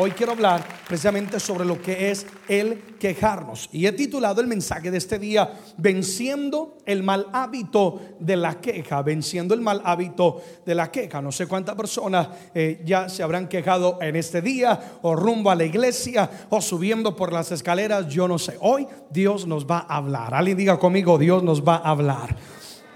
hoy quiero hablar precisamente sobre lo que es el quejarnos. Y he titulado el mensaje de este día, Venciendo el mal hábito de la queja, venciendo el mal hábito de la queja. No sé cuántas personas eh, ya se habrán quejado en este día o rumbo a la iglesia o subiendo por las escaleras, yo no sé. Hoy Dios nos va a hablar. Alguien diga conmigo, Dios nos va a hablar.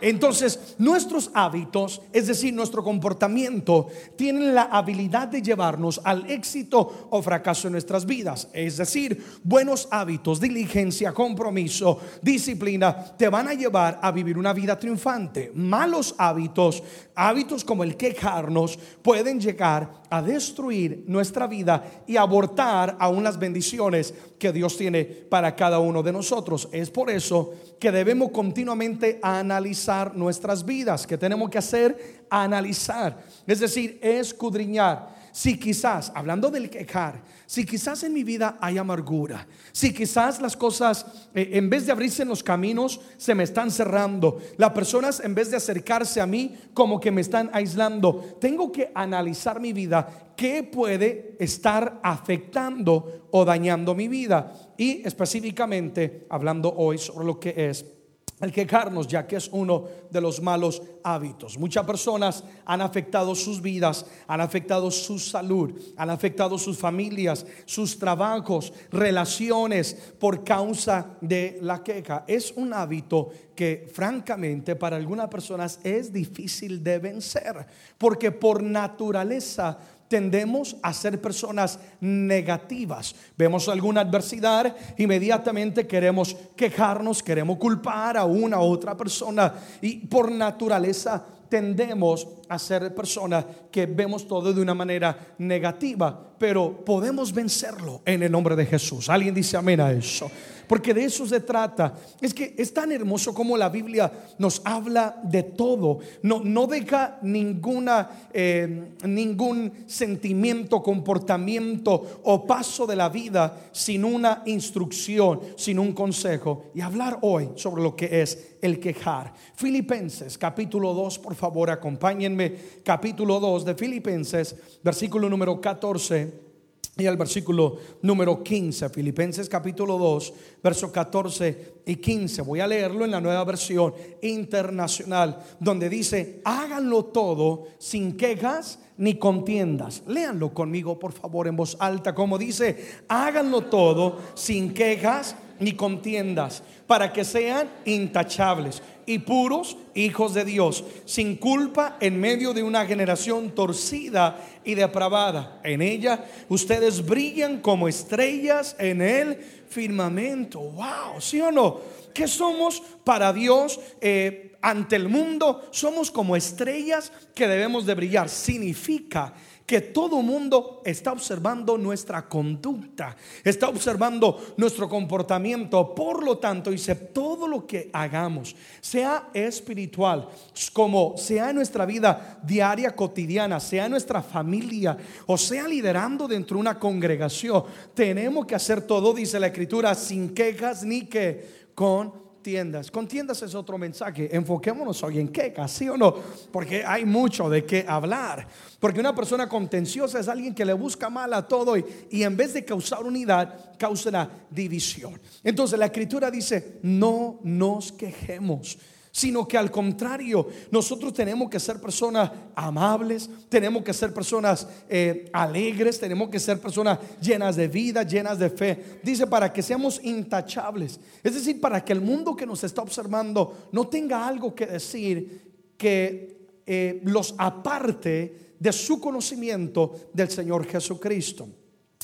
Entonces, nuestros hábitos, es decir, nuestro comportamiento, tienen la habilidad de llevarnos al éxito o fracaso en nuestras vidas. Es decir, buenos hábitos, diligencia, compromiso, disciplina, te van a llevar a vivir una vida triunfante. Malos hábitos, hábitos como el quejarnos, pueden llegar a destruir nuestra vida y abortar aún las bendiciones que Dios tiene para cada uno de nosotros. Es por eso que debemos continuamente analizar nuestras vidas, que tenemos que hacer analizar, es decir, escudriñar. Si quizás, hablando del quejar, si quizás en mi vida hay amargura, si quizás las cosas eh, en vez de abrirse en los caminos se me están cerrando, las personas en vez de acercarse a mí como que me están aislando, tengo que analizar mi vida, qué puede estar afectando o dañando mi vida y específicamente hablando hoy sobre lo que es el quejarnos, ya que es uno de los malos hábitos. Muchas personas han afectado sus vidas, han afectado su salud, han afectado sus familias, sus trabajos, relaciones por causa de la queja. Es un hábito que francamente para algunas personas es difícil de vencer, porque por naturaleza tendemos a ser personas negativas. Vemos alguna adversidad, inmediatamente queremos quejarnos, queremos culpar a una u otra persona y por naturaleza tendemos a ser personas que vemos todo de una manera negativa, pero podemos vencerlo en el nombre de Jesús. ¿Alguien dice amén a eso? Porque de eso se trata. Es que es tan hermoso como la Biblia nos habla de todo. No, no deja ninguna, eh, ningún sentimiento, comportamiento o paso de la vida sin una instrucción, sin un consejo. Y hablar hoy sobre lo que es el quejar. Filipenses capítulo 2, por favor, acompáñenme. Capítulo 2 de Filipenses, versículo número 14 y el versículo número 15, Filipenses capítulo 2, verso 14 y 15. Voy a leerlo en la nueva versión internacional, donde dice, háganlo todo sin quejas ni contiendas. Léanlo conmigo, por favor, en voz alta, como dice, háganlo todo sin quejas ni contiendas, para que sean intachables y puros hijos de Dios, sin culpa en medio de una generación torcida y depravada. En ella ustedes brillan como estrellas en el firmamento. Wow, ¿sí o no? ¿Qué somos para Dios eh, ante el mundo? Somos como estrellas que debemos de brillar. Significa que todo mundo está observando nuestra conducta, está observando nuestro comportamiento. Por lo tanto, dice, todo lo que hagamos, sea espiritual, como sea en nuestra vida diaria, cotidiana, sea en nuestra familia, o sea liderando dentro de una congregación, tenemos que hacer todo, dice la escritura, sin quejas ni que con contiendas. Contiendas es otro mensaje. Enfoquémonos hoy en qué, ¿sí o no? Porque hay mucho de qué hablar. Porque una persona contenciosa es alguien que le busca mal a todo y, y en vez de causar unidad, causa la división. Entonces la escritura dice, no nos quejemos sino que al contrario, nosotros tenemos que ser personas amables, tenemos que ser personas eh, alegres, tenemos que ser personas llenas de vida, llenas de fe. Dice, para que seamos intachables, es decir, para que el mundo que nos está observando no tenga algo que decir que eh, los aparte de su conocimiento del Señor Jesucristo.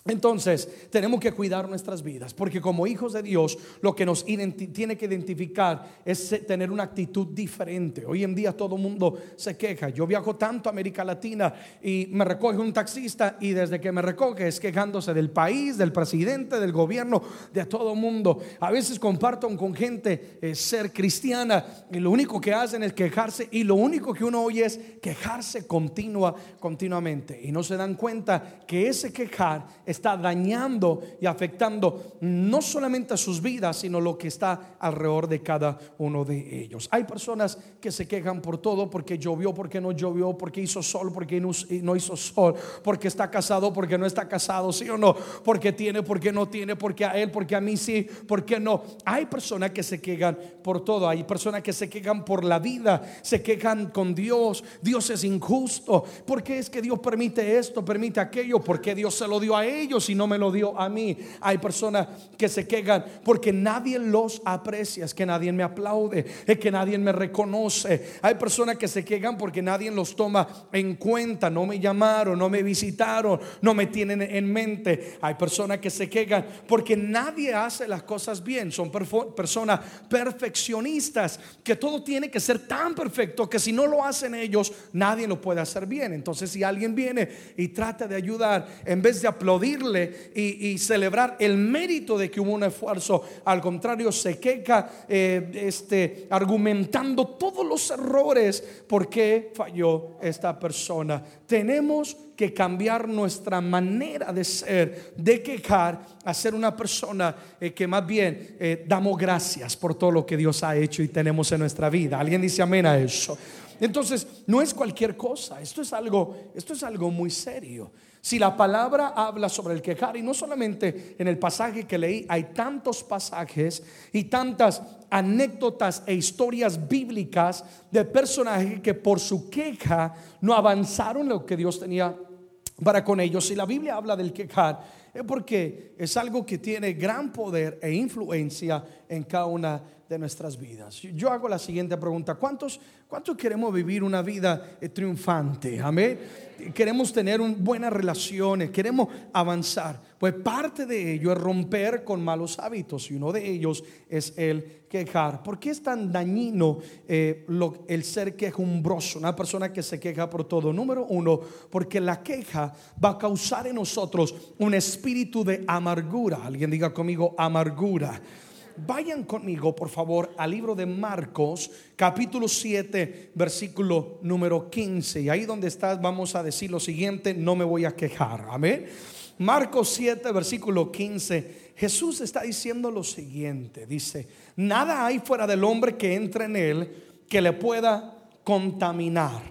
Entonces, tenemos que cuidar nuestras vidas, porque como hijos de Dios, lo que nos tiene que identificar es tener una actitud diferente. Hoy en día todo el mundo se queja. Yo viajo tanto a América Latina y me recoge un taxista y desde que me recoge es quejándose del país, del presidente, del gobierno, de todo el mundo. A veces comparto con gente eh, ser cristiana y lo único que hacen es quejarse y lo único que uno oye es quejarse continua, continuamente. Y no se dan cuenta que ese quejar está dañando y afectando no solamente a sus vidas, sino lo que está alrededor de cada uno de ellos. Hay personas que se quejan por todo, porque llovió, porque no llovió, porque hizo sol, porque no hizo sol, porque está casado, porque no está casado, sí o no, porque tiene, porque no tiene, porque a él, porque a mí sí, porque no. Hay personas que se quejan por todo, hay personas que se quejan por la vida, se quejan con Dios, Dios es injusto, porque es que Dios permite esto, permite aquello, porque Dios se lo dio a ellos y no me lo dio a mí. Hay personas que se quejan porque nadie los aprecia, es que nadie me aplaude, es que nadie me reconoce. Hay personas que se quejan porque nadie los toma en cuenta, no me llamaron, no me visitaron, no me tienen en mente. Hay personas que se quejan porque nadie hace las cosas bien, son personas perfeccionistas, que todo tiene que ser tan perfecto que si no lo hacen ellos, nadie lo puede hacer bien. Entonces, si alguien viene y trata de ayudar, en vez de y, celebrar el mérito de que hubo un esfuerzo, al contrario, se queja eh, este, argumentando todos los errores por qué falló esta persona. Tenemos que cambiar nuestra manera de ser, de quejar, a ser una persona eh, que más bien eh, damos gracias por todo lo que Dios ha hecho y tenemos en nuestra vida. ¿Alguien dice amén a eso? Entonces, no es cualquier cosa, esto es algo, esto es algo muy serio. Si la palabra habla sobre el quejar, y no solamente en el pasaje que leí, hay tantos pasajes y tantas anécdotas e historias bíblicas de personajes que por su queja no avanzaron lo que Dios tenía para con ellos. Si la Biblia habla del quejar, es porque es algo que tiene gran poder e influencia en cada una de nuestras vidas. Yo hago la siguiente pregunta, ¿cuántos, cuántos queremos vivir una vida eh, triunfante? Amén. Queremos tener buenas relaciones, queremos avanzar. Pues parte de ello es romper con malos hábitos y uno de ellos es el quejar. ¿Por qué es tan dañino eh, el ser quejumbroso? Una persona que se queja por todo. Número uno, porque la queja va a causar en nosotros un espíritu de amargura. Alguien diga conmigo amargura. Vayan conmigo, por favor, al libro de Marcos, capítulo 7, versículo número 15. Y ahí donde estás, vamos a decir lo siguiente, no me voy a quejar. Amén. Marcos 7, versículo 15. Jesús está diciendo lo siguiente. Dice, nada hay fuera del hombre que entre en él que le pueda contaminar.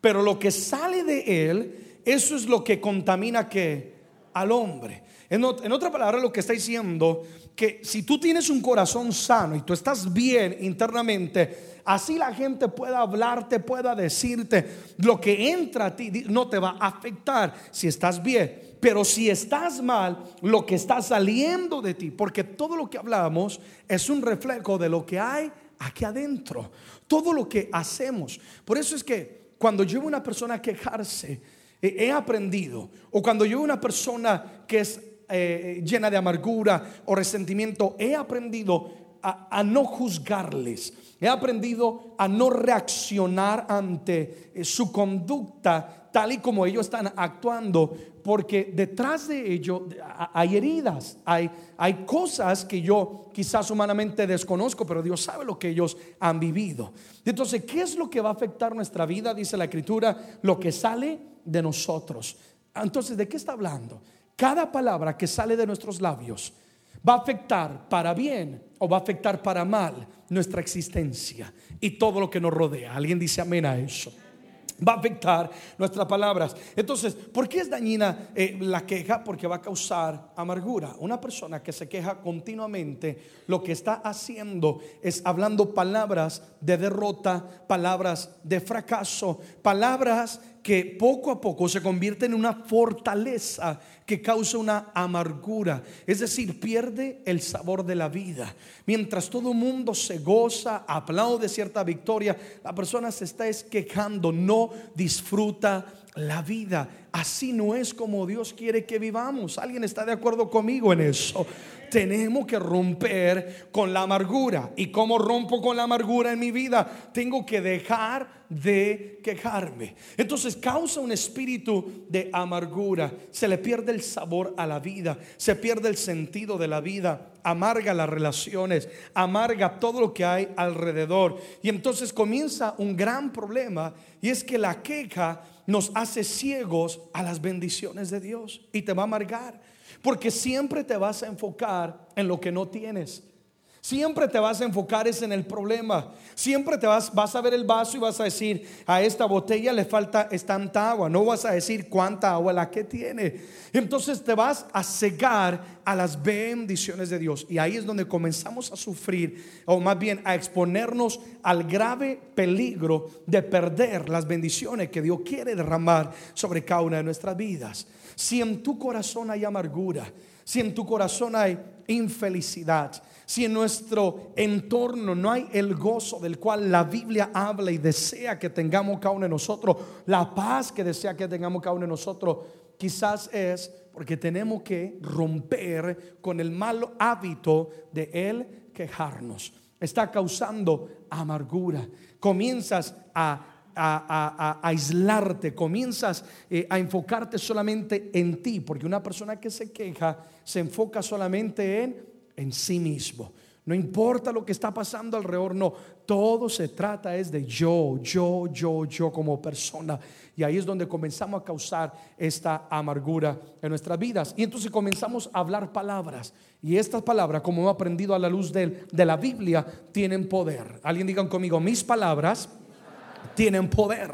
Pero lo que sale de él, eso es lo que contamina que al hombre. En, otra palabra, lo que está diciendo que si tú tienes un corazón sano y tú estás bien internamente, así la gente pueda hablarte, pueda decirte, lo que entra a ti no te va a afectar si estás bien. Pero si estás mal, lo que está saliendo de ti, porque todo lo que hablamos es un reflejo de lo que hay aquí adentro, todo lo que hacemos. Por eso es que cuando yo veo una persona a quejarse, he aprendido, o cuando yo veo una persona que es eh, llena de amargura o resentimiento, he aprendido a, no juzgarles. He aprendido a no reaccionar ante eh, su conducta tal y como ellos están actuando, porque detrás de ello hay heridas, hay, hay cosas que yo quizás humanamente desconozco, pero Dios sabe lo que ellos han vivido. Entonces, ¿qué es lo que va a afectar nuestra vida? Dice la escritura, lo que sale de nosotros. Entonces, ¿de qué está hablando? Cada palabra que sale de nuestros labios va a afectar para bien o va a afectar para mal nuestra existencia y todo lo que nos rodea. Alguien dice amén a eso va a afectar nuestras palabras. Entonces, ¿por qué es dañina eh, la queja? Porque va a causar amargura. Una persona que se queja continuamente, lo que está haciendo es hablando palabras de derrota, palabras de fracaso, palabras que poco a poco se convierten en una fortaleza que causa una amargura, es decir, pierde el sabor de la vida. Mientras todo el mundo se goza, aplaude cierta victoria, la persona se está quejando, no disfruta la vida. Así no es como Dios quiere que vivamos. ¿Alguien está de acuerdo conmigo en eso? Tenemos que romper con la amargura. ¿Y cómo rompo con la amargura en mi vida? Tengo que dejar de quejarme. Entonces causa un espíritu de amargura. Se le pierde el sabor a la vida, se pierde el sentido de la vida, amarga las relaciones, amarga todo lo que hay alrededor. Y entonces comienza un gran problema y es que la queja nos hace ciegos a las bendiciones de Dios y te va a amargar. Porque siempre te vas a enfocar en lo que no tienes. Siempre te vas a enfocar es en el problema. Siempre te vas, a ver el vaso y vas a decir, a esta botella le falta tanta agua. No vas a decir cuánta agua la que tiene. Entonces te vas a cegar a las bendiciones de Dios. Y ahí es donde comenzamos a sufrir, o más bien a exponernos al grave peligro de perder las bendiciones que Dios quiere derramar sobre cada una de nuestras vidas. Si en tu corazón hay amargura, si en tu corazón hay infelicidad, si en nuestro entorno no hay el gozo del cual la Biblia habla y desea que tengamos cada uno de nosotros, la paz que desea que tengamos cada uno de nosotros, quizás es porque tenemos que romper con el malo hábito de el quejarnos. Está causando amargura. Comienzas a a, aislarte, comienzas eh, a enfocarte solamente en ti, porque una persona que se queja se enfoca solamente en, en sí mismo. No importa lo que está pasando alrededor, no. Todo se trata es de yo, yo, yo, yo como persona. Y ahí es donde comenzamos a causar esta amargura en nuestras vidas. Y entonces comenzamos a hablar palabras. Y estas palabras, como hemos aprendido a la luz de, de la Biblia, tienen poder. Alguien digan conmigo, mis palabras tienen poder.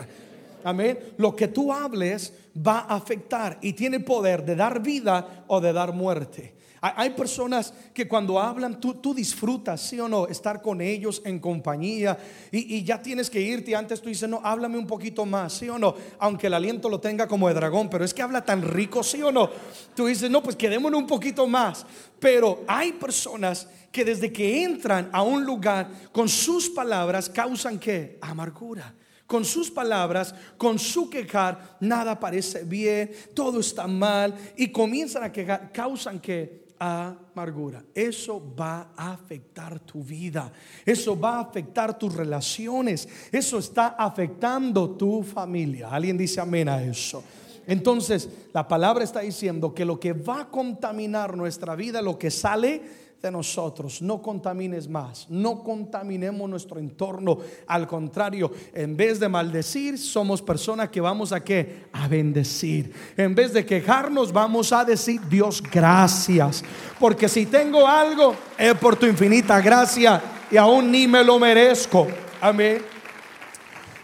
Amén. Lo que tú hables va a afectar y tiene poder de dar vida o de dar muerte. Hay personas que cuando hablan, tú, disfrutas, sí o no, estar con ellos en compañía y, ya tienes que irte. Antes tú dices, no, háblame un poquito más, sí o no, aunque el aliento lo tenga como de dragón, pero es que habla tan rico, sí o no. Tú dices, no, pues quedémonos un poquito más. Pero hay personas que desde que entran a un lugar con sus palabras causan que amargura con sus palabras, con su quejar, nada parece bien, todo está mal y comienzan a quejar, causan que amargura. Eso va a afectar tu vida, eso va a afectar tus relaciones, eso está afectando tu familia. ¿Alguien dice amén a eso? Entonces, la palabra está diciendo que lo que va a contaminar nuestra vida, lo que sale nosotros. No contamines más, no contaminemos nuestro entorno. Al contrario, en vez de maldecir, somos personas que vamos a qué? A bendecir. En vez de quejarnos, vamos a decir, Dios, gracias. Porque si tengo algo, es por tu infinita gracia y aún ni me lo merezco. Amén.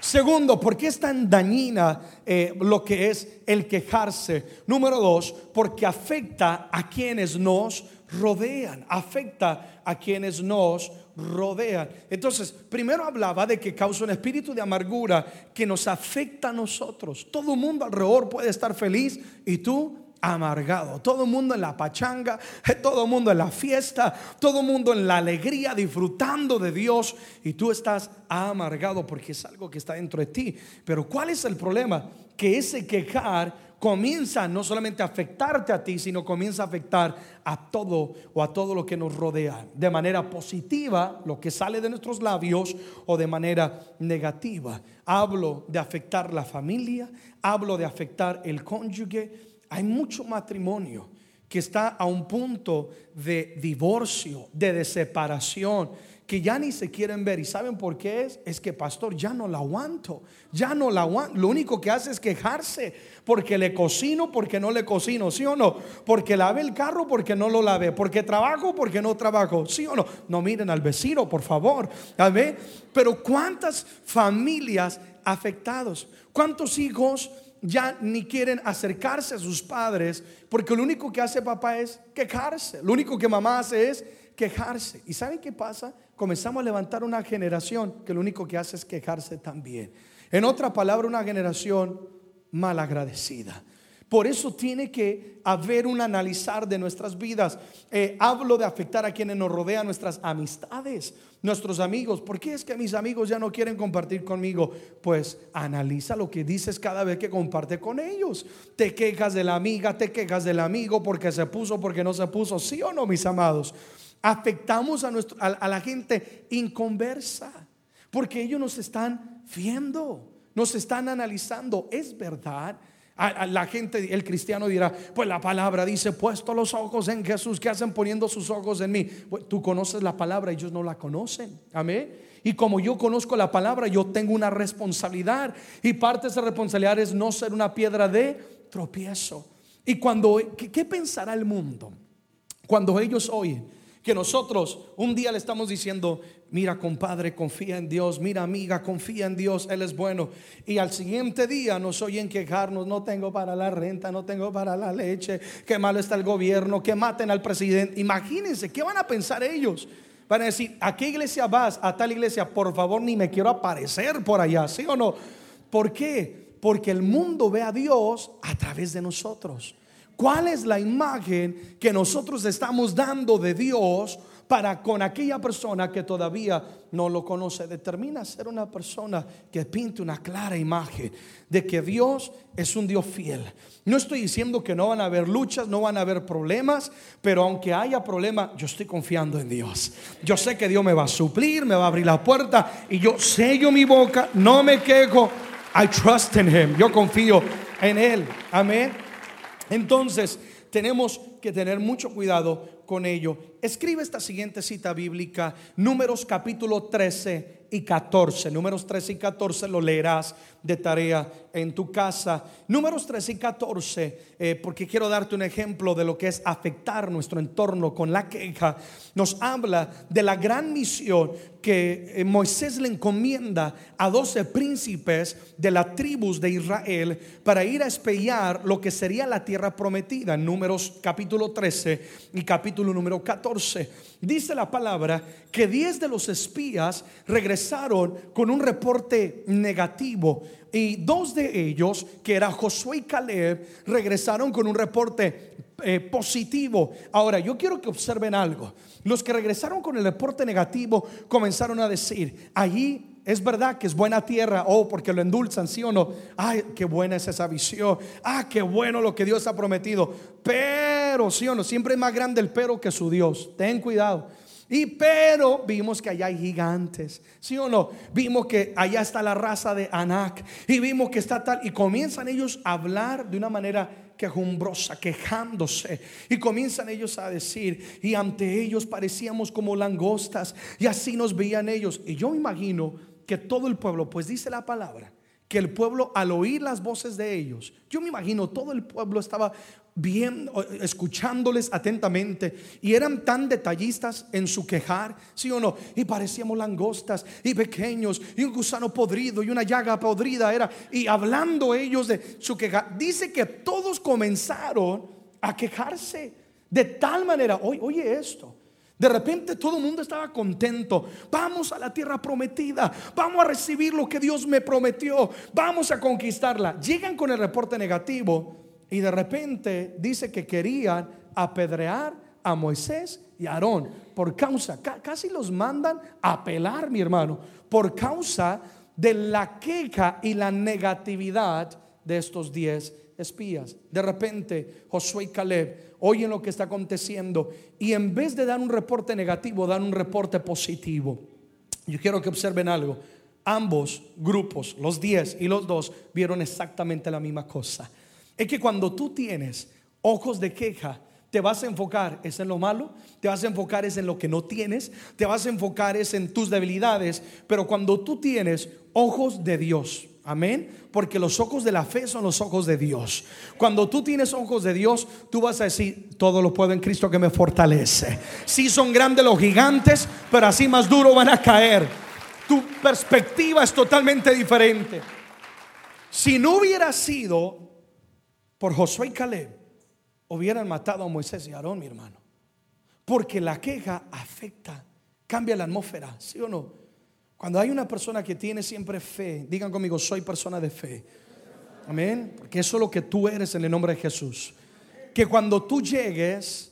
Segundo, ¿por qué es tan dañina eh, lo que es el quejarse? Número dos, porque afecta a quienes nos rodean, afecta a quienes nos rodean. Entonces, primero hablaba de que causa un espíritu de amargura que nos afecta a nosotros. Todo el mundo alrededor puede estar feliz y tú amargado. Todo el mundo en la pachanga, todo el mundo en la fiesta, todo el mundo en la alegría, disfrutando de Dios y tú estás amargado porque es algo que está dentro de ti. Pero ¿cuál es el problema? Que ese quejar comienza no solamente a afectarte a ti, sino comienza a afectar a todo o a todo lo que nos rodea. De manera positiva, lo que sale de nuestros labios, o de manera negativa. Hablo de afectar la familia, hablo de afectar el cónyuge. Hay mucho matrimonio que está a un punto de divorcio, de separación que ya ni se quieren ver. ¿Y saben por qué es? Es que, pastor, ya no la aguanto. Ya no la aguanto. Lo único que hace es quejarse. Porque le cocino, porque no le cocino. ¿Sí o no? Porque lave el carro, porque no lo lave. Porque trabajo, porque no trabajo. ¿Sí o no? No miren al vecino, por favor. ¿Ve? Pero ¿cuántas familias afectados? ¿Cuántos hijos ya ni quieren acercarse a sus padres? Porque lo único que hace papá es quejarse. Lo único que mamá hace es quejarse. ¿Y saben qué pasa? Comenzamos a levantar una generación que lo único que hace es quejarse también. En otra palabra, una generación malagradecida. Por eso tiene que haber un analizar de nuestras vidas. Eh, hablo de afectar a quienes nos rodean, nuestras amistades, nuestros amigos. ¿Por qué es que mis amigos ya no quieren compartir conmigo? Pues analiza lo que dices cada vez que comparte con ellos. Te quejas de la amiga, te quejas del amigo porque se puso, porque no se puso. ¿Sí o no, mis amados? afectamos a, a, la gente inconversa, porque ellos nos están viendo, nos están analizando. Es verdad. La gente, el cristiano dirá, pues la palabra dice, puesto los ojos en Jesús, ¿qué hacen poniendo sus ojos en mí? tú conoces la palabra, ellos no la conocen. Amén. Y como yo conozco la palabra, yo tengo una responsabilidad. Y parte de esa responsabilidad es no ser una piedra de tropiezo. Y cuando, ¿qué, pensará el mundo? Cuando ellos oyen que nosotros un día le estamos diciendo, mira compadre, confía en Dios, mira amiga, confía en Dios, Él es bueno. Y al siguiente día nos oyen quejarnos, no tengo para la renta, no tengo para la leche, qué malo está el gobierno, que maten al presidente. Imagínense, ¿qué van a pensar ellos? Van a decir, ¿a qué iglesia vas? A tal iglesia, por favor, ni me quiero aparecer por allá, ¿sí o no? ¿Por qué? Porque el mundo ve a Dios a través de nosotros. ¿Cuál es la imagen que nosotros estamos dando de Dios para con aquella persona que todavía no lo conoce? Determina ser una persona que pinte una clara imagen de que Dios es un Dios fiel. No estoy diciendo que no van a haber luchas, no van a haber problemas, pero aunque haya problemas, yo estoy confiando en Dios. Yo sé que Dios me va a suplir, me va a abrir la puerta y yo sello mi boca, no me quejo. I trust in Him. Yo confío en Él. Amén. Entonces, tenemos que tener mucho cuidado con ello. Escribe esta siguiente cita bíblica, Números capítulo 13 y 14. Números 13 y 14 lo leerás de tarea en tu casa. Números 13 y 14, eh, porque quiero darte un ejemplo de lo que es afectar nuestro entorno con la queja, nos habla de la gran misión que eh, Moisés le encomienda a 12 príncipes de las tribus de Israel para ir a espellar lo que sería la tierra prometida. Números capítulo 13 y capítulo número 14. Dice la palabra que 10 de los espías regresaron con un reporte negativo y dos de ellos, que era Josué y Caleb, regresaron con un reporte eh, positivo. Ahora, yo quiero que observen algo. Los que regresaron con el reporte negativo comenzaron a decir, allí es verdad que es buena tierra, oh, porque lo endulzan, sí o no. Ay, qué buena es esa visión. Ah, qué bueno lo que Dios ha prometido. Pero, sí o no, siempre es más grande el pero que su Dios. Ten cuidado. Y pero vimos que allá hay gigantes, ¿sí o no? Vimos que allá está la raza de Anak y vimos que está tal y comienzan ellos a hablar de una manera quejumbrosa, quejándose y comienzan ellos a decir y ante ellos parecíamos como langostas y así nos veían ellos y yo imagino que todo el pueblo, pues dice la palabra, que el pueblo al oír las voces de ellos, yo me imagino todo el pueblo estaba bien, escuchándoles atentamente y eran tan detallistas en su quejar, sí o no, y parecíamos langostas y pequeños y un gusano podrido y una llaga podrida era, y hablando ellos de su quejar, dice que todos comenzaron a quejarse de tal manera, oye esto, de repente todo el mundo estaba contento. Vamos a la tierra prometida. Vamos a recibir lo que Dios me prometió. Vamos a conquistarla. Llegan con el reporte negativo y de repente dice que querían apedrear a Moisés y a Aarón por causa, casi los mandan a pelar, mi hermano, por causa de la queja y la negatividad de estos diez espías. De repente, Josué y Caleb oyen lo que está aconteciendo y en vez de dar un reporte negativo, dan un reporte positivo. Yo quiero que observen algo. Ambos grupos, los 10 y los dos, vieron exactamente la misma cosa. Es que cuando tú tienes ojos de queja, te vas a enfocar es en lo malo, te vas a enfocar es en lo que no tienes, te vas a enfocar es en tus debilidades, pero cuando tú tienes ojos de Dios, Amén. Porque los ojos de la fe son los ojos de Dios. Cuando tú tienes ojos de Dios, tú vas a decir, todo lo puedo en Cristo que me fortalece. Sí son grandes los gigantes, pero así más duro van a caer. Tu perspectiva es totalmente diferente. Si no hubiera sido por Josué y Caleb, hubieran matado a Moisés y Aarón, mi hermano. Porque la queja afecta, cambia la atmósfera, ¿sí o no? Cuando hay una persona que tiene siempre fe, digan conmigo, soy persona de fe. Amén. Porque eso es lo que tú eres en el nombre de Jesús. Que cuando tú llegues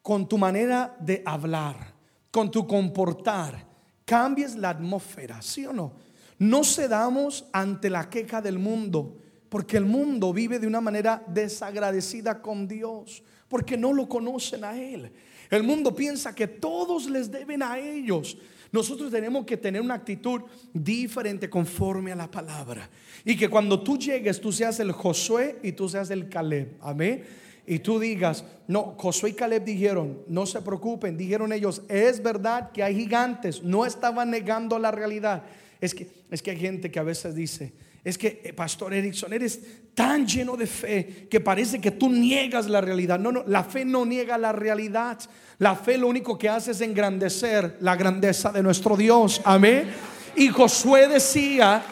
con tu manera de hablar, con tu comportar, cambies la atmósfera, ¿sí o no? No cedamos ante la queja del mundo, porque el mundo vive de una manera desagradecida con Dios, porque no lo conocen a Él. El mundo piensa que todos les deben a ellos. Nosotros tenemos que tener una actitud diferente conforme a la palabra. Y que cuando tú llegues, tú seas el Josué y tú seas el Caleb. Amén. Y tú digas, no, Josué y Caleb dijeron, no se preocupen, dijeron ellos, es verdad que hay gigantes, no estaban negando la realidad. Es que, es que hay gente que a veces dice, Es que, eh, Pastor Erickson, eres tan lleno de fe que parece que tú niegas la realidad. No, no, la fe no niega la realidad. La fe lo único que hace es engrandecer la grandeza de nuestro Dios. Amén. Y Josué decía,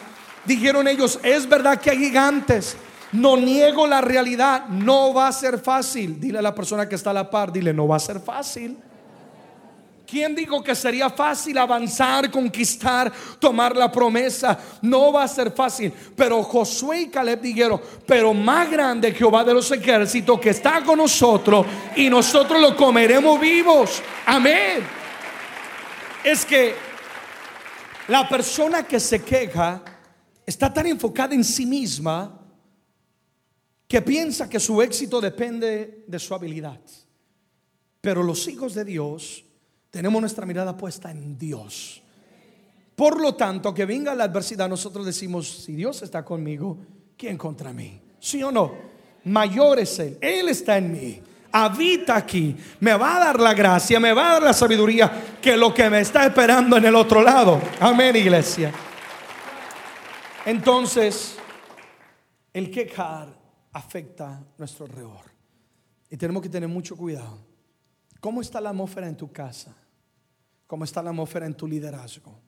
dijeron ellos, es verdad que hay gigantes. No niego la realidad, no va a ser fácil. Dile a la persona que está a la par, dile, no va a ser fácil. ¿Quién dijo que sería fácil avanzar, conquistar, tomar la promesa? No va a ser fácil. Pero Josué y Caleb dijeron, pero más grande Jehová de los ejércitos que está con nosotros y nosotros lo comeremos vivos. Amén. Es que la persona que se queja está tan enfocada en sí misma que piensa que su éxito depende de su habilidad. Pero los hijos de Dios tenemos nuestra mirada puesta en Dios. Por lo tanto, que venga la adversidad, nosotros decimos, si Dios está conmigo, ¿quién contra mí? ¿Sí o no? Mayor es Él, Él está en mí, habita aquí, me va a dar la gracia, me va a dar la sabiduría que lo que me está esperando en el otro lado. Amén, iglesia. Entonces, el quejar afecta nuestro alrededor. Y tenemos que tener mucho cuidado. ¿Cómo está la atmósfera en tu casa? ¿Cómo está la atmósfera en tu liderazgo?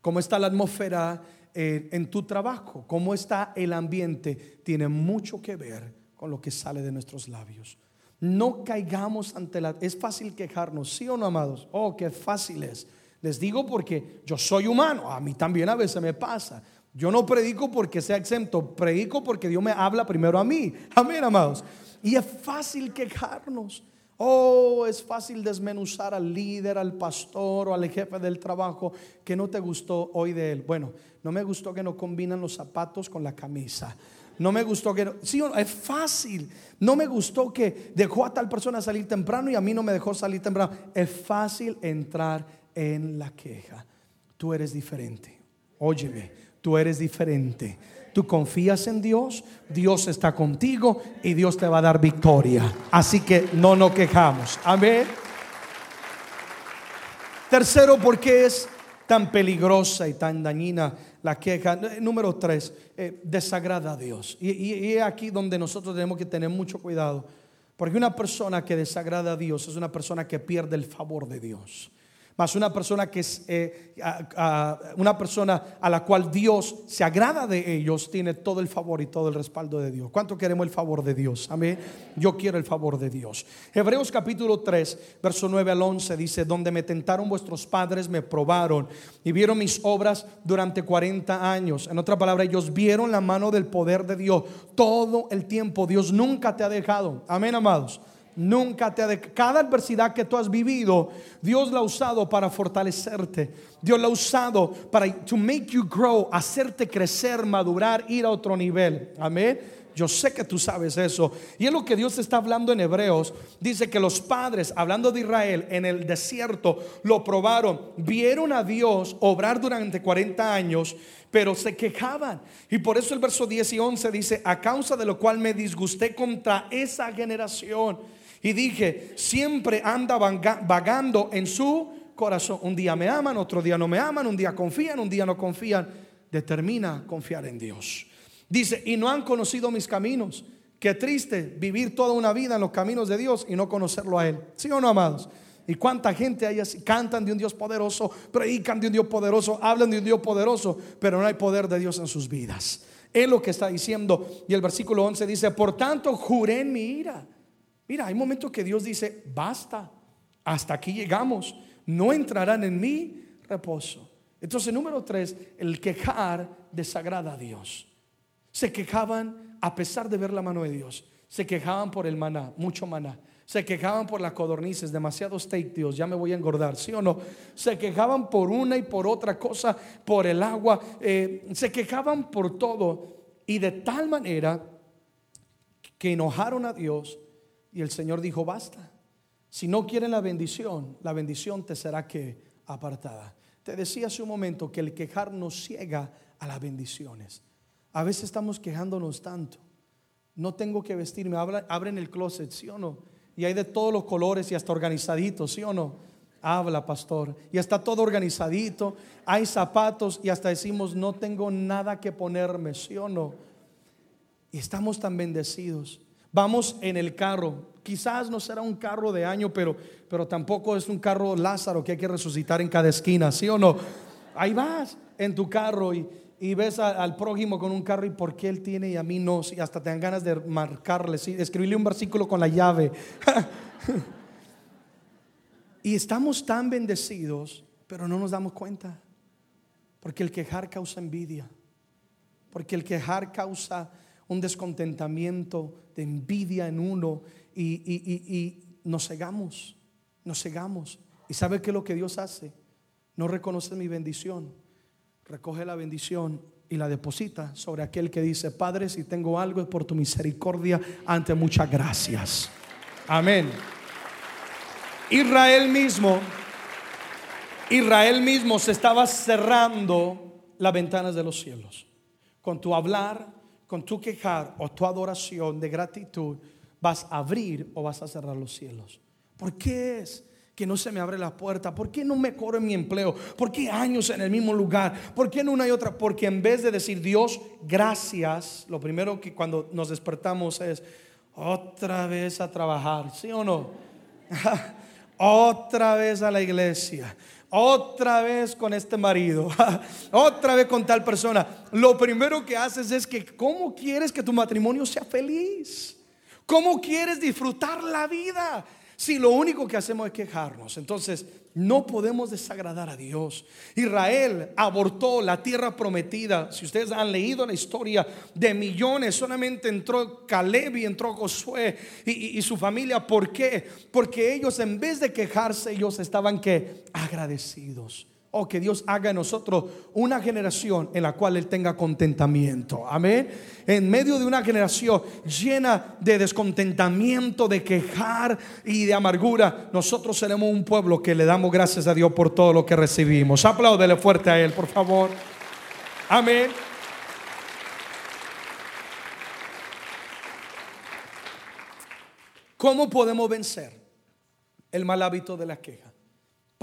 ¿Cómo está la atmósfera eh, en tu trabajo? ¿Cómo está el ambiente? Tiene mucho que ver con lo que sale de nuestros labios. No caigamos ante la... Es fácil quejarnos, ¿sí o no, amados? Oh, qué fácil es. Les digo porque yo soy humano, a mí también a veces me pasa. Yo no predico porque sea exento, predico porque Dios me habla primero a mí. Amén, amados. Y es fácil quejarnos. Oh, es fácil desmenuzar al líder, al pastor o al jefe del trabajo que no te gustó hoy de él. Bueno, no me gustó que no combinan los zapatos con la camisa. No me gustó que no, sí, es fácil. No me gustó que dejó a tal persona salir temprano y a mí no me dejó salir temprano. Es fácil entrar en la queja. Tú eres diferente. Óyeme, tú eres diferente. Tú confías en Dios, Dios está contigo y Dios te va a dar victoria. Así que no nos quejamos. Amén. Tercero, ¿por qué es tan peligrosa y tan dañina la queja? Número tres, eh, desagrada a Dios. Y, es aquí donde nosotros tenemos que tener mucho cuidado. Porque una persona que desagrada a Dios es una persona que pierde el favor de Dios. Mas una persona que es eh, una persona a la cual Dios se agrada de ellos tiene todo el favor y todo el respaldo de Dios. ¿Cuánto queremos el favor de Dios? Amén. Yo quiero el favor de Dios. Hebreos capítulo 3, verso 9 al 11 dice, donde me tentaron vuestros padres, me probaron y vieron mis obras durante 40 años. En otra palabra, ellos vieron la mano del poder de Dios todo el tiempo. Dios nunca te ha dejado. Amén, amados. Nunca te ha de... Cada adversidad que tú has vivido, Dios la ha usado para fortalecerte. Dios la ha usado para to make you grow, hacerte crecer, madurar, ir a otro nivel. Amén. Yo sé que tú sabes eso. Y es lo que Dios está hablando en Hebreos. Dice que los padres, hablando de Israel, en el desierto, lo probaron. Vieron a Dios obrar durante 40 años, pero se quejaban. Y por eso el verso 10 y 11 dice, a causa de lo cual me disgusté contra esa generación y dije, siempre anda vagando en su corazón. Un día me aman, otro día no me aman, un día confían, un día no confían. Determina confiar en Dios. Dice, y no han conocido mis caminos. Qué triste vivir toda una vida en los caminos de Dios y no conocerlo a Él. ¿Sí o no, amados? Y cuánta gente hay así, cantan de un Dios poderoso, predican de un Dios poderoso, hablan de un Dios poderoso, pero no hay poder de Dios en sus vidas. Es lo que está diciendo. Y el versículo 11 dice, por tanto juré en mi ira Mira, hay momentos que Dios dice, basta, hasta aquí llegamos, no entrarán en mi reposo. Entonces, número tres, el quejar desagrada a Dios. Se quejaban a pesar de ver la mano de Dios. Se quejaban por el maná, mucho maná. Se quejaban por las codornices, demasiado steak, Dios, ya me voy a engordar, ¿sí o no? Se quejaban por una y por otra cosa, por el agua, eh, se quejaban por todo. Y de tal manera que enojaron a Dios y el Señor dijo, basta. Si no quieren la bendición, la bendición te será que apartada. Te decía hace un momento que el quejar nos ciega a las bendiciones. A veces estamos quejándonos tanto. No tengo que vestirme. Abren el closet, ¿sí o no? Y hay de todos los colores y hasta organizaditos, ¿sí o no? Habla, pastor. Y está todo organizadito. Hay zapatos y hasta decimos, no tengo nada que ponerme, ¿sí o no? Y estamos tan bendecidos. Vamos en el carro. Quizás no será un carro de año, pero, pero tampoco es un carro Lázaro que hay que resucitar en cada esquina, ¿sí o no? Ahí vas en tu carro y, ves al prójimo con un carro y por qué él tiene y a mí no. Y hasta te dan ganas de marcarle, ¿sí? escribirle un versículo con la llave. Y estamos tan bendecidos, pero no nos damos cuenta. Porque el quejar causa envidia. Porque el quejar causa un descontentamiento de envidia en uno y, nos cegamos, nos cegamos. ¿Y sabe qué es lo que Dios hace? No reconoce mi bendición, recoge la bendición y la deposita sobre aquel que dice, Padre, si tengo algo es por tu misericordia, ante muchas gracias. Amén. Israel mismo, Israel mismo se estaba cerrando las ventanas de los cielos. Con tu hablar, con tu quejar o tu adoración de gratitud, vas a abrir o vas a cerrar los cielos. ¿Por qué es? que no se me abre la puerta? ¿Por qué no me corre mi empleo? ¿Por qué años en el mismo lugar? ¿Por qué en una y otra? Porque en vez de decir Dios, gracias, lo primero que cuando nos despertamos es otra vez a trabajar, ¿sí o no? otra vez a la iglesia, otra vez con este marido, otra vez con tal persona. Lo primero que haces es que, ¿cómo quieres que tu matrimonio sea feliz? ¿Cómo quieres disfrutar la vida? Si lo único que hacemos es quejarnos, entonces no podemos desagradar a Dios. Israel abortó la tierra prometida. Si ustedes han leído la historia de millones, solamente entró Caleb y entró Josué y, su familia. ¿Por qué? Porque ellos en vez de quejarse, ellos estaban que agradecidos. Oh, que Dios haga en nosotros una generación en la cual Él tenga contentamiento. Amén. En medio de una generación llena de descontentamiento, de quejar y de amargura, nosotros seremos un pueblo que le damos gracias a Dios por todo lo que recibimos. Apláudele fuerte a Él, por favor. Amén. ¿Cómo podemos vencer el mal hábito de la queja?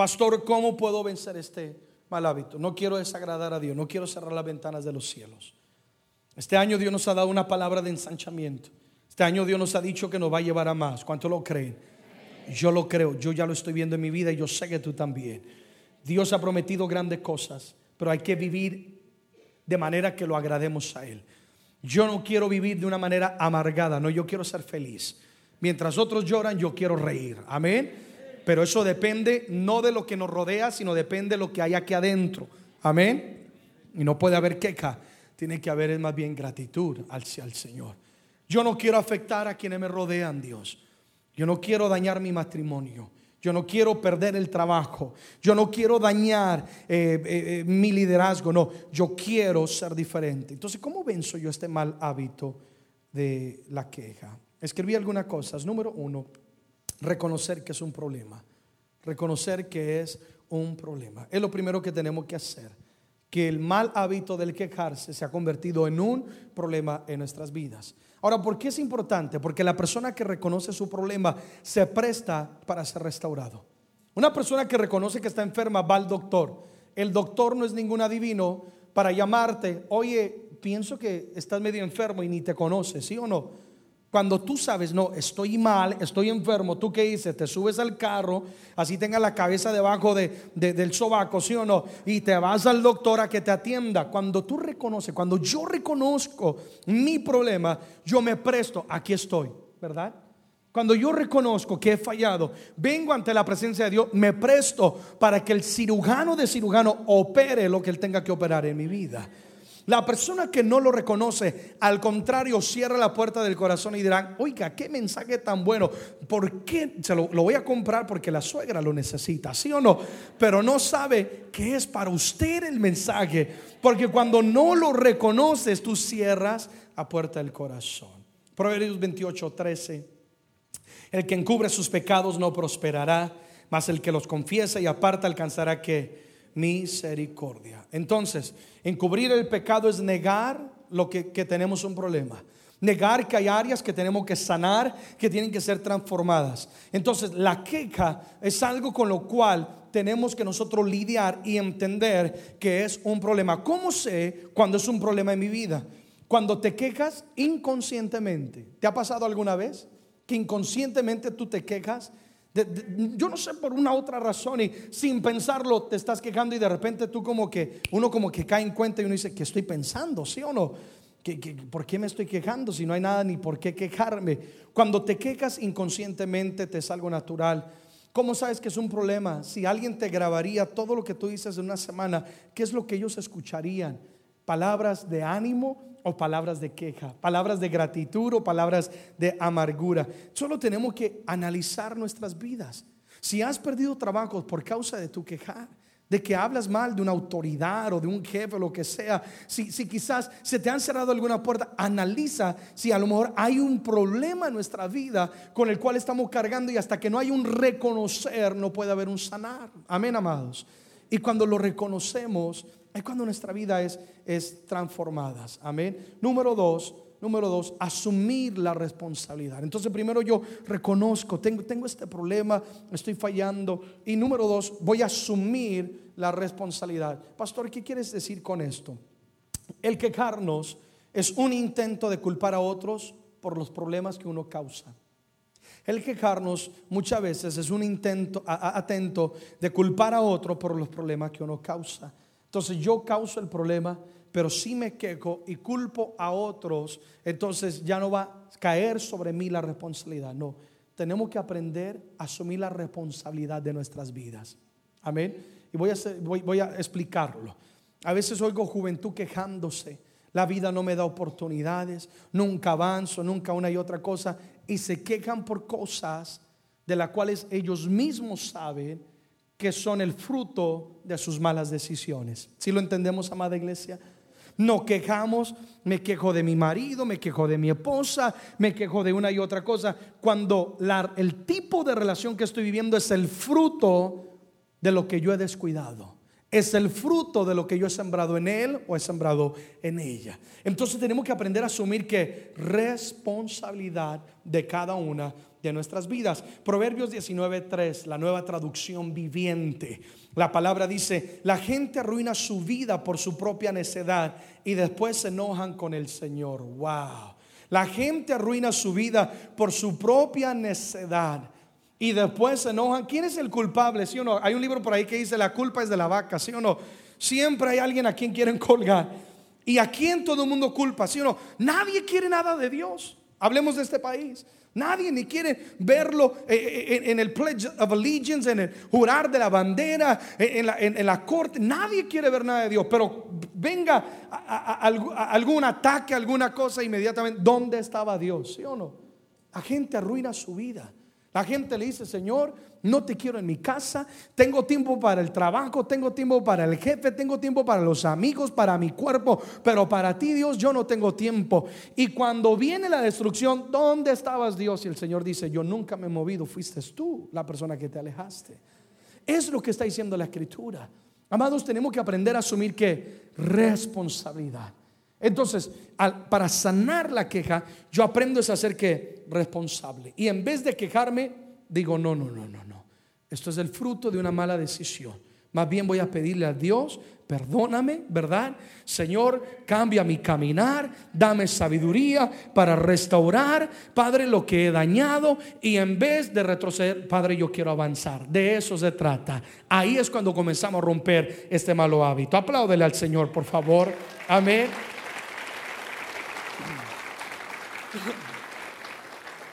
Pastor, ¿cómo puedo vencer este mal hábito? No quiero desagradar a Dios, no quiero cerrar las ventanas de los cielos. Este año Dios nos ha dado una palabra de ensanchamiento. Este año Dios nos ha dicho que nos va a llevar a más. ¿Cuánto lo creen? Yo lo creo, yo ya lo estoy viendo en mi vida y yo sé que tú también. Dios ha prometido grandes cosas, pero hay que vivir de manera que lo agrademos a Él. Yo no quiero vivir de una manera amargada, no, yo quiero ser feliz. Mientras otros lloran, yo quiero reír. Amén. Pero eso depende no de lo que nos rodea, sino depende de lo que hay aquí adentro. Amén. Y no puede haber queja, tiene que haber más bien gratitud hacia el Señor. Yo no quiero afectar a quienes me rodean, Dios. Yo no quiero dañar mi matrimonio. Yo no quiero perder el trabajo. Yo no quiero dañar eh, eh, eh, mi liderazgo. No, yo quiero ser diferente. Entonces, ¿cómo venzo yo este mal hábito de la queja? Escribí algunas cosas. Número uno, reconocer que es un problema. Reconocer que es un problema. Es lo primero que tenemos que hacer. Que el mal hábito del quejarse se ha convertido en un problema en nuestras vidas. Ahora, ¿por qué es importante? Porque la persona que reconoce su problema se presta para ser restaurado. Una persona que reconoce que está enferma va al doctor. El doctor no es ningún adivino para llamarte, oye, pienso que estás medio enfermo y ni te conoce, ¿sí o no? Cuando tú sabes, no, estoy mal, estoy enfermo, ¿tú qué dices? Te subes al carro, así tengas la cabeza debajo de, del sobaco, ¿sí o no? Y te vas al doctor a que te atienda. Cuando tú reconoces, cuando yo reconozco mi problema, yo me presto, aquí estoy, ¿verdad? Cuando yo reconozco que he fallado, vengo ante la presencia de Dios, me presto para que el cirujano de cirujano opere lo que él tenga que operar en mi vida. La persona que no lo reconoce, al contrario, cierra la puerta del corazón y dirán, oiga, qué mensaje tan bueno. ¿Por qué? Se lo, voy a comprar porque la suegra lo necesita, ¿sí o no? Pero no sabe que es para usted el mensaje. Porque cuando no lo reconoces, tú cierras la puerta del corazón. Proverbios 28, 13. El que encubre sus pecados no prosperará, mas el que los confiesa y aparta alcanzará que misericordia. Entonces, encubrir el pecado es negar lo que, que tenemos un problema. Negar que hay áreas que tenemos que sanar, que tienen que ser transformadas. Entonces, la queja es algo con lo cual tenemos que nosotros lidiar y entender que es un problema. ¿Cómo sé cuando es un problema en mi vida? Cuando te quejas inconscientemente. ¿Te ha pasado alguna vez que inconscientemente tú te quejas? Yo no sé por una otra razón y sin pensarlo te estás quejando y de repente tú como que, uno como que cae en cuenta y uno dice, ¿qué estoy pensando? ¿Sí o no? por qué me estoy quejando si no hay nada ni por qué quejarme? Cuando te quejas inconscientemente te es algo natural. ¿Cómo sabes que es un problema? Si alguien te grabaría todo lo que tú dices en una semana, ¿qué es lo que ellos escucharían? ¿Palabras de ánimo o palabras de queja? ¿Palabras de gratitud o palabras de amargura? Solo tenemos que analizar nuestras vidas. Si has perdido trabajo por causa de tu quejar, de que hablas mal de una autoridad o de un jefe o lo que sea, si, si quizás se te han cerrado alguna puerta, analiza si a lo mejor hay un problema en nuestra vida con el cual estamos cargando y hasta que no hay un reconocer no puede haber un sanar. Amén, amados. Y cuando lo reconocemos, es cuando nuestra vida es, es transformada. Amén. Número dos, Número dos, asumir la responsabilidad. Entonces, primero yo reconozco, tengo, tengo este problema, estoy fallando. Y número dos, voy a asumir la responsabilidad. Pastor, ¿qué quieres decir con esto? El quejarnos es un intento de culpar a otros por los problemas que uno causa. El quejarnos muchas veces es un intento atento de culpar a otro por los problemas que uno causa. Entonces yo causo el problema, pero si me quejo y culpo a otros, entonces ya no va a caer sobre mí la responsabilidad. No, tenemos que aprender a asumir la responsabilidad de nuestras vidas. Amén. Y voy a, explicarlo. A veces oigo juventud quejándose. La vida no me da oportunidades, nunca avanzo, nunca una y otra cosa. Y se quejan por cosas de las cuales ellos mismos saben que son el fruto de sus malas decisiones. Si lo entendemos, amada iglesia? Nos quejamos, me quejo de mi marido, me quejo de mi esposa, me quejo de una y otra cosa, cuando el tipo de relación que estoy viviendo es el fruto de lo que yo he descuidado. Es el fruto de lo que yo he sembrado en él o he sembrado en ella. Entonces tenemos que aprender a asumir que responsabilidad de cada una de nuestras vidas. Proverbios 19.3, la nueva traducción viviente. La palabra dice, la gente arruina su vida por su propia necedad y después se enojan con el Señor. Wow. La gente arruina su vida por su propia necedad y después se enojan. ¿Quién es el culpable? ¿Sí o no? Hay un libro por ahí que dice, la culpa es de la vaca, ¿sí o no? Siempre hay alguien a quien quieren colgar. ¿Y a quien todo el mundo culpa? ¿Sí o no? Nadie quiere nada de Dios. Hablemos de este país. Nadie ni quiere verlo eh, eh, en el Pledge of Allegiance, en el jurar de la bandera, en la, corte. Nadie quiere ver nada de Dios. Pero venga algún ataque, alguna cosa, inmediatamente, ¿dónde estaba Dios? ¿Sí o no? La gente arruina su vida. La gente le dice, Señor, no te quiero en mi casa, tengo tiempo para el trabajo, tengo tiempo para el jefe, tengo tiempo para los amigos, para mi cuerpo, pero para ti Dios yo no tengo tiempo. Y cuando viene la destrucción, ¿dónde estabas Dios? Y el Señor dice, yo nunca me he movido, fuiste tú la persona que te alejaste. Es lo que está diciendo la escritura. Amados, tenemos que aprender a asumir que responsabilidad. Entonces, para sanar la queja, yo aprendo a ser que responsable. Y en vez de quejarme, digo, no, no, no, no, no. Esto es el fruto de una mala decisión. Más bien voy a pedirle a Dios, perdóname, ¿verdad? Señor, cambia mi caminar, dame sabiduría para restaurar, Padre, lo que he dañado y en vez de retroceder, Padre, yo quiero avanzar. De eso se trata. Ahí es cuando comenzamos a romper este malo hábito. Apláudele al Señor, por favor. Amén.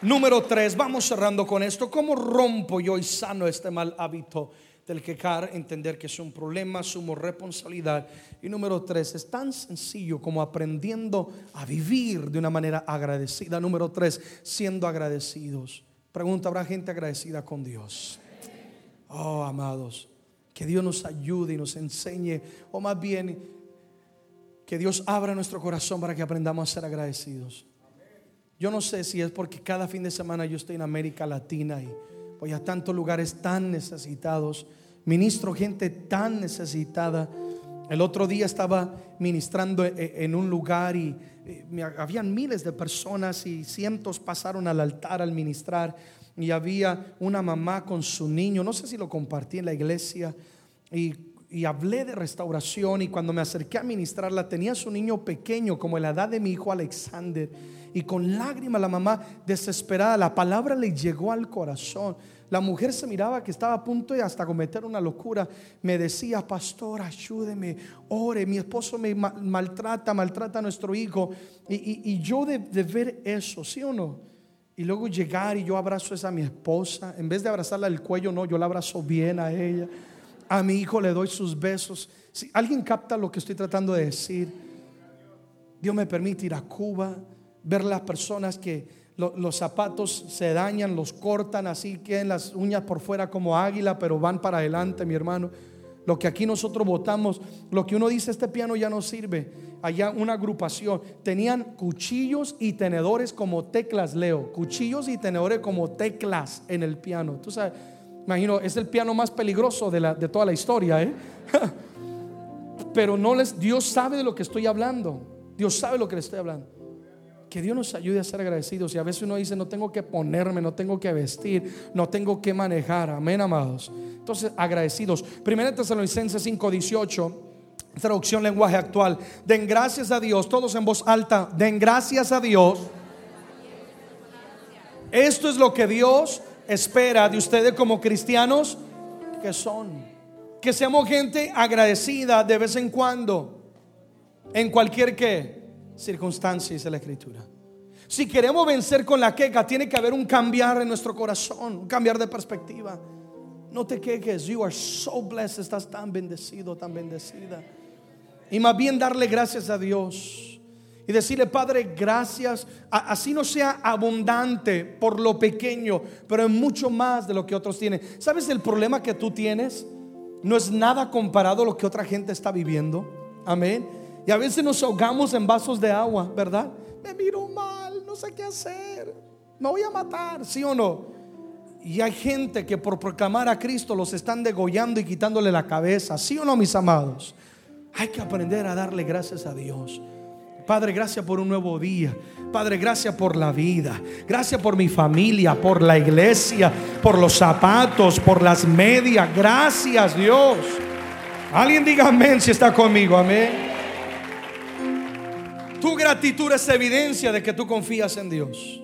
Número tres, vamos cerrando con esto. ¿Cómo rompo yo y sano este mal hábito del quejar? Entender que es un problema, asumo responsabilidad. Y número tres, es tan sencillo como aprendiendo a vivir de una manera agradecida. Número tres, siendo agradecidos. Pregunta, ¿habrá gente agradecida con Dios? Oh, amados, que Dios nos ayude y nos enseñe, o más bien, que Dios abra nuestro corazón para que aprendamos a ser agradecidos. Yo no sé si es porque cada fin de semana yo estoy en América Latina y voy a tantos lugares tan necesitados, ministro gente tan necesitada. El otro día estaba ministrando e, e, en un lugar y eh, habían miles de personas y cientos pasaron al altar al ministrar. Y había una mamá con su niño, no sé si lo compartí en la iglesia. Y, y hablé de restauración y cuando me acerqué a ministrarla tenía su niño pequeño como la edad de mi hijo Alexander y con lágrimas la mamá desesperada, la palabra le llegó al corazón. La mujer se miraba que estaba a punto de hasta cometer una locura. Me decía, pastor, ayúdeme, ore, mi esposo me maltrata, maltrata a nuestro hijo. Y, yo de, ver eso, ¿sí o no? Y luego llegar y yo abrazo a esa mi esposa. En vez de abrazarla al cuello, no, yo la abrazo bien a ella. A mi hijo le doy sus besos. Si alguien capta lo que estoy tratando de decir, Dios me permite ir a Cuba, ver las personas que los zapatos se dañan, los cortan, así quedan las uñas por fuera como águila, pero van para adelante, mi hermano. Lo que aquí nosotros votamos, lo que uno dice, este piano ya no sirve. Allá una agrupación, tenían cuchillos y tenedores como teclas, Leo. Cuchillos y tenedores como teclas en el piano. Tú sabes, imagino, es el piano más peligroso de, la, de toda la historia, ¿eh? Pero no les, Dios sabe de lo que estoy hablando. Dios sabe lo que le estoy hablando. Que Dios nos ayude a ser agradecidos. Y a veces uno dice, no tengo que ponerme, no tengo que vestir, no tengo que manejar. Amén, amados. Entonces, agradecidos. Primera Tesalonicenses 5:18, traducción lenguaje actual. Den gracias a Dios, todos en voz alta. Den gracias a Dios. Esto es lo que Dios espera de ustedes como cristianos que son. Que seamos gente agradecida de vez en cuando. En cualquier que circunstancia, dice la escritura. Si queremos vencer con la queja, tiene que haber un cambiar en nuestro corazón, un cambiar de perspectiva. No te quejes, you are so blessed, estás tan bendecido, tan bendecida. Y más bien darle gracias a Dios y decirle, Padre, gracias. Así no sea abundante por lo pequeño, pero es mucho más de lo que otros tienen. ¿Sabes el problema que tú tienes? No es nada comparado a lo que otra gente está viviendo. Amén. Y a veces nos ahogamos en vasos de agua, ¿verdad? Me miro mal, no sé qué hacer. Me voy a matar, ¿sí o no? Y hay gente que por proclamar a Cristo los están degollando y quitándole la cabeza, ¿sí o no, mis amados? Hay que aprender a darle gracias a Dios. Padre, gracias por un nuevo día. Padre, gracias por la vida. Gracias por mi familia, por la iglesia, por los zapatos, por las medias. Gracias, Dios. Alguien diga amén si está conmigo. Amén. Tu gratitud es evidencia de que tú confías en Dios.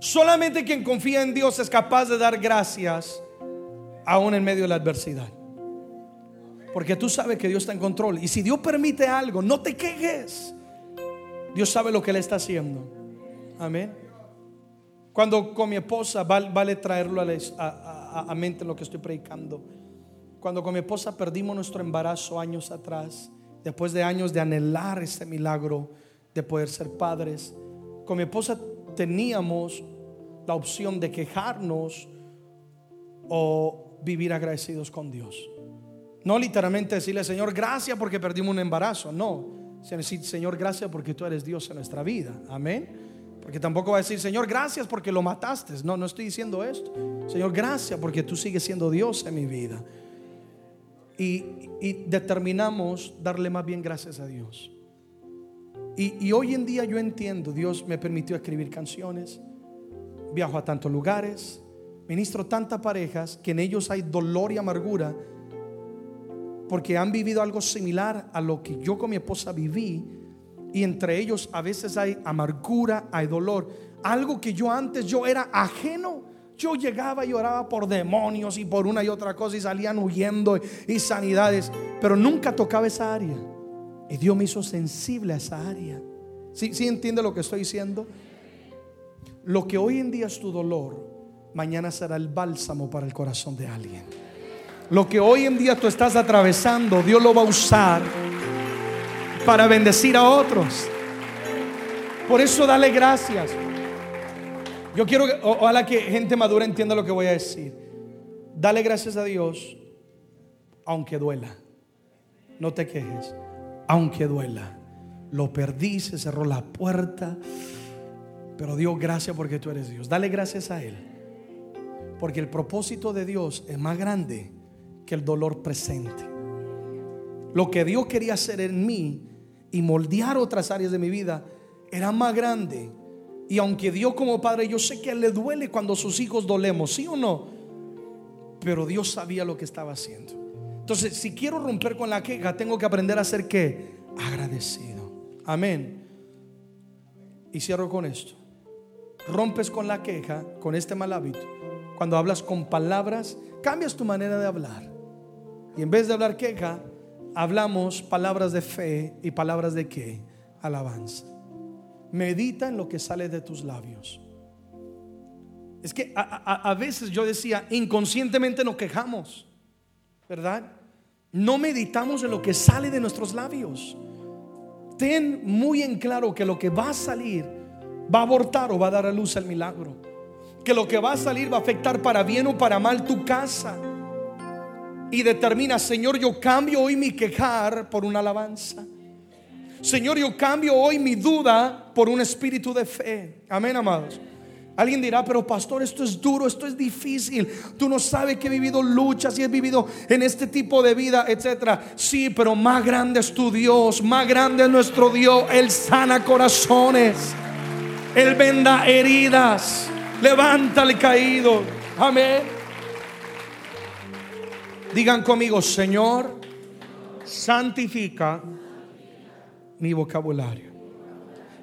Solamente quien confía en Dios es capaz de dar gracias aún en medio de la adversidad. Porque tú sabes que Dios está en control. Y si Dios permite algo, no te quejes. Dios sabe lo que Él está haciendo. Amén. Cuando con mi esposa, vale, traerlo a, a mente lo que estoy predicando. Cuando con mi esposa perdimos nuestro embarazo años atrás después de años de anhelar ese milagro de poder ser padres, con mi esposa teníamos la opción de quejarnos o vivir agradecidos con Dios. No literalmente decirle, Señor, gracias porque perdimos un embarazo. No, decir, Señor, gracias porque tú eres Dios en nuestra vida. Amén. Porque tampoco va a decir, Señor, gracias porque lo mataste. No, no estoy diciendo esto. Señor, gracias porque tú sigues siendo Dios en mi vida y, determinamos darle más bien gracias a Dios. Y, hoy en día yo entiendo, Dios me permitió escribir canciones, viajo a tantos lugares, ministro tantas parejas que en ellos hay dolor y amargura porque han vivido algo similar a lo que yo con mi esposa viví y entre ellos a veces hay amargura, hay dolor, algo que yo antes yo era ajeno yo llegaba y oraba por demonios y por una y otra cosa y salían huyendo y sanidades, pero nunca tocaba esa área. Y Dios me hizo sensible a esa área. ¿Sí, ¿Sí entiende lo que estoy diciendo? Lo que hoy en día es tu dolor, mañana será el bálsamo para el corazón de alguien. Lo que hoy en día tú estás atravesando, Dios lo va a usar para bendecir a otros. Por eso dale gracias. Yo quiero ojalá que gente madura entienda lo que voy a decir. Dale gracias a Dios, aunque duela. No te quejes, aunque duela. Lo perdí, se cerró la puerta. Pero Dios, gracias porque tú eres Dios. Dale gracias a Él. Porque el propósito de Dios es más grande que el dolor presente. Lo que Dios quería hacer en mí y moldear otras áreas de mi vida era más grande. Y aunque Dios como padre, yo sé que le duele cuando sus hijos dolemos, ¿sí o no? Pero Dios sabía lo que estaba haciendo. Entonces, si quiero romper con la queja, tengo que aprender a ser qué? Agradecido. Amén. Y cierro con esto. Rompes con la queja, con este mal hábito. Cuando hablas con palabras, cambias tu manera de hablar. Y en vez de hablar queja, hablamos palabras de fe y palabras de qué? Alabanza. Medita en lo que sale de tus labios. Es que a, veces yo decía, inconscientemente nos quejamos, ¿verdad? No meditamos en lo que sale de nuestros labios. Ten muy en claro que lo que va a salir va a abortar o va a dar a luz el milagro. Que lo que va a salir va a afectar para bien o para mal tu casa. Y determina, Señor, yo cambio hoy mi quejar por una alabanza. Señor, yo cambio hoy mi duda por un espíritu de fe. Amén, amados. Alguien dirá, pero pastor, esto es duro, esto es difícil. Tú no sabes que he vivido luchas y he vivido en este tipo de vida, etcétera. Sí, pero más grande es tu Dios, más grande es nuestro Dios. Él sana corazones, Él venda heridas, levanta al caído. Amén. Digan conmigo, Señor, santifica mi vocabulario.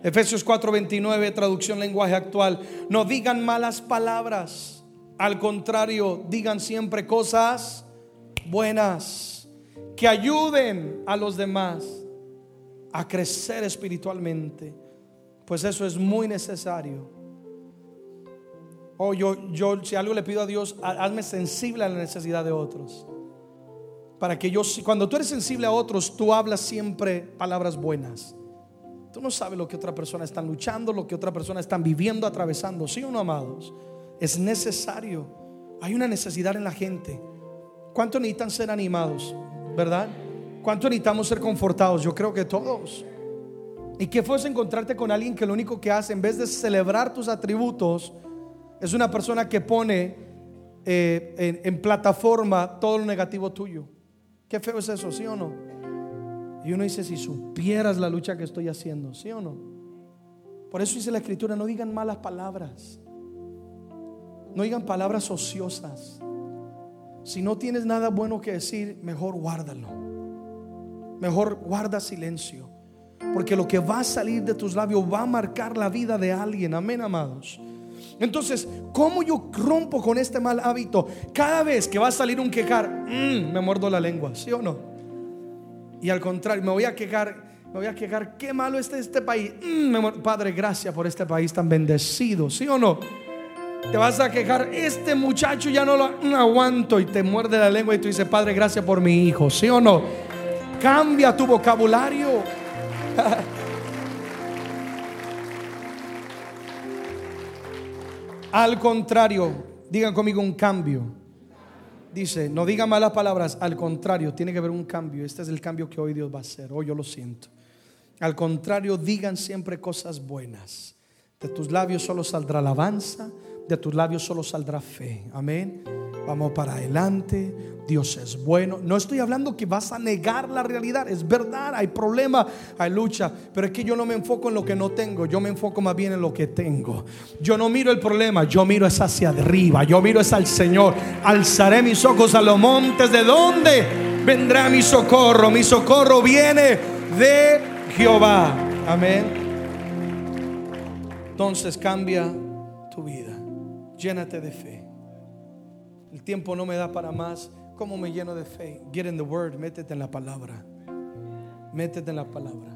Efesios 4:29, traducción lenguaje actual. No digan malas palabras. Al contrario, digan siempre cosas buenas que ayuden a los demás a crecer espiritualmente. Pues eso es muy necesario. Oh, yo, yo, si algo le pido a Dios, hazme sensible a la necesidad de otros. Para que yo, cuando tú eres sensible a otros, tú hablas siempre palabras buenas. Tú no sabes lo que otra persona está luchando, lo que otra persona está viviendo, atravesando. ¿Sí o no, amados? Es necesario. Hay una necesidad en la gente. ¿Cuánto necesitan ser animados? ¿Verdad? ¿Cuánto necesitamos ser confortados? Yo creo que todos. ¿Y qué fuese encontrarte con alguien que lo único que hace, en vez de celebrar tus atributos, es una persona que pone eh, en plataforma todo lo negativo tuyo? Qué feo es eso, ¿sí o no? Y uno dice, si supieras la lucha que estoy haciendo, ¿sí o no? Por eso dice la escritura, no digan malas palabras. No digan palabras ociosas. Si no tienes nada bueno que decir, mejor guárdalo. Mejor guarda silencio. Porque lo que va a salir de tus labios va a marcar la vida de alguien. Amén, amados. Entonces, ¿cómo yo rompo con este mal hábito? Cada vez que va a salir un quejar, mm, me muerdo la lengua, ¿sí o no? Y al contrario, me voy a quejar, me voy a quejar, qué malo está este país. Mm, Padre, gracias por este país tan bendecido, ¿sí o no? Te vas a quejar, este muchacho ya no lo aguanto y te muerde la lengua y tú dices, Padre, gracias por mi hijo, ¿sí o no? Cambia tu vocabulario. Al contrario, digan conmigo un cambio. Dice, no digan malas palabras, al contrario, tiene que haber un cambio. Este es el cambio que hoy Dios va a hacer. Hoy yo lo siento. Al contrario, digan siempre cosas buenas. De tus labios solo saldrá alabanza, de tus labios solo saldrá fe. Amén. Vamos para adelante. Dios es bueno. No estoy hablando que vas a negar la realidad. Es verdad, hay problema, hay lucha. Pero es que yo no me enfoco en lo que no tengo. Yo me enfoco más bien en lo que tengo. Yo no miro el problema. Yo miro es hacia arriba. Yo miro es al Señor. Alzaré mis ojos a los montes. ¿De dónde vendrá mi socorro? Mi socorro viene de Jehová. Amén. Entonces cambia tu vida. Llénate de fe. El tiempo no me da para más. ¿Cómo me lleno de fe? Get in the word, métete en la palabra. Métete en la palabra.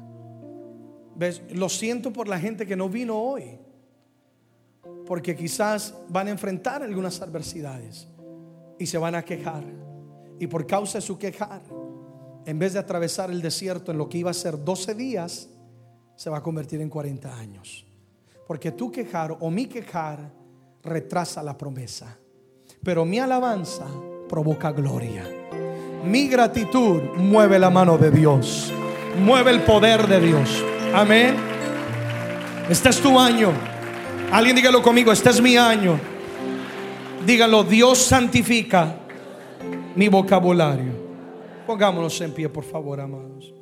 ¿Ves? Lo siento por la gente que no vino hoy. Porque quizás van a enfrentar algunas adversidades y se van a quejar. Y por causa de su quejar, en vez de atravesar el desierto en lo que iba a ser 12 días, se va a convertir en 40 años. Porque tu quejar o mi quejar retrasa la promesa. Pero mi alabanza provoca gloria. Mi gratitud mueve la mano de Dios. Mueve el poder de Dios. Amén. Este es tu año. Alguien dígalo conmigo, este es mi año. Dígalo, Dios santifica mi vocabulario. Pongámonos en pie, por favor, amados.